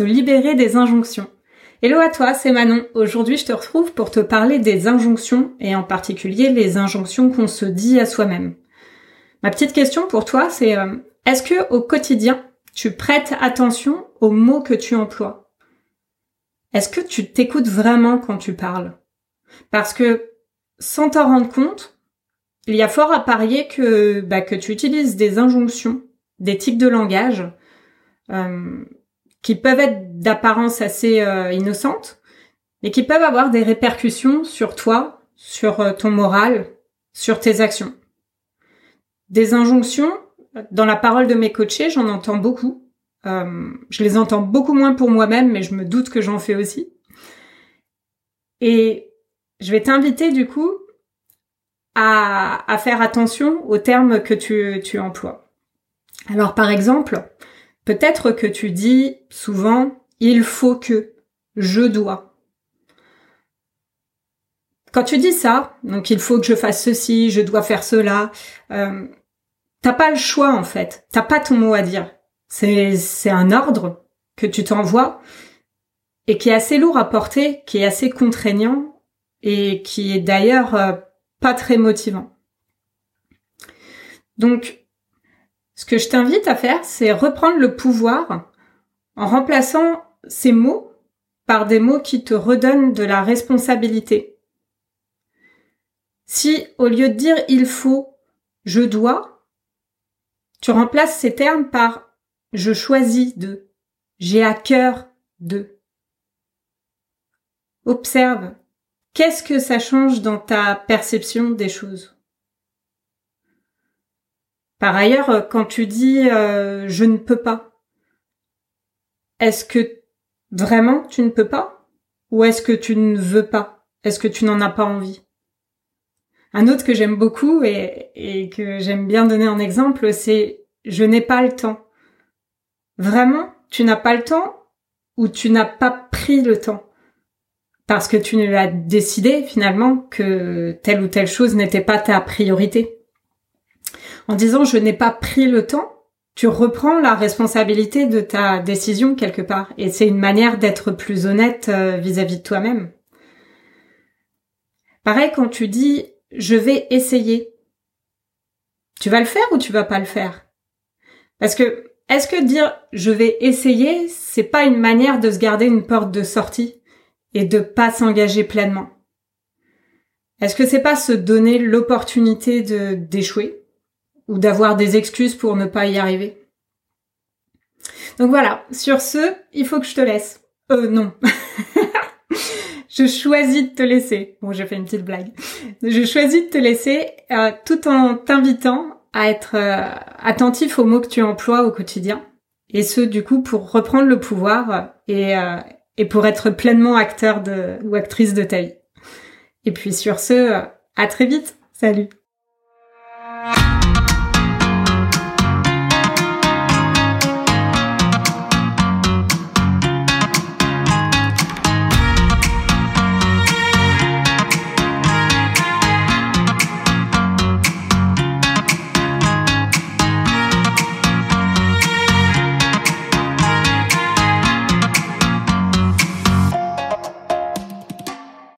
se libérer des injonctions. Hello à toi, c'est Manon. Aujourd'hui, je te retrouve pour te parler des injonctions et en particulier les injonctions qu'on se dit à soi-même. Ma petite question pour toi, c'est euh, est-ce que au quotidien, tu prêtes attention aux mots que tu emploies? Est-ce que tu t'écoutes vraiment quand tu parles? Parce que sans t'en rendre compte, il y a fort à parier que bah, que tu utilises des injonctions, des tics de langage euh, qui peuvent être d'apparence assez euh, innocentes, mais qui peuvent avoir des répercussions sur toi, sur euh, ton moral, sur tes actions. Des injonctions, dans la parole de mes coachés, j'en entends beaucoup. Euh, je les entends beaucoup moins pour moi-même, mais je me doute que j'en fais aussi. Et je vais t'inviter du coup à, faire attention aux termes que tu emploies. Alors par exemple, Peut-être que tu dis souvent il faut que, je dois. Quand tu dis ça, donc il faut que je fasse ceci, je dois faire cela, euh, t'as pas le choix en fait, t'as pas ton mot à dire. C'est un ordre que tu t'envoies et qui est assez lourd à porter, qui est assez contraignant et qui est d'ailleurs euh, pas très motivant. Donc ce que je t'invite à faire, c'est reprendre le pouvoir en remplaçant ces mots par des mots qui te redonnent de la responsabilité. Si au lieu de dire il faut, je dois, tu remplaces ces termes par je choisis de, j'ai à cœur de. Observe, qu'est-ce que ça change dans ta perception des choses? Par ailleurs, euh, quand tu dis euh, je ne peux pas, est-ce que vraiment tu ne peux pas Ou est-ce que tu ne veux pas? Est-ce que tu n'en as pas envie? Un autre que j'aime beaucoup et, et que j'aime bien donner en exemple, c'est je n'ai pas le temps. Vraiment, tu n'as pas le temps ou tu n'as pas pris le temps? Parce que tu as décidé finalement que telle ou telle chose n'était pas ta priorité en disant je n'ai pas pris le temps, tu reprends la responsabilité de ta décision quelque part. Et c'est une manière d'être plus honnête euh, vis-à-vis de toi-même. Pareil quand tu dis je vais essayer. Tu vas le faire ou tu vas pas le faire? Parce que est-ce que dire je vais essayer, c'est pas une manière de se garder une porte de sortie et de pas s'engager pleinement? Est-ce que c'est pas se donner l'opportunité de d'échouer? Ou d'avoir des excuses pour ne pas y arriver. Donc voilà, sur ce, il faut que je te laisse. Euh non. je choisis de te laisser. Bon, j'ai fait une petite blague. Je choisis de te laisser euh, tout en t'invitant à être euh, attentif aux mots que tu emploies au quotidien. Et ce, du coup, pour reprendre le pouvoir et, euh, et pour être pleinement acteur de, ou actrice de ta vie. Et puis sur ce, à très vite. Salut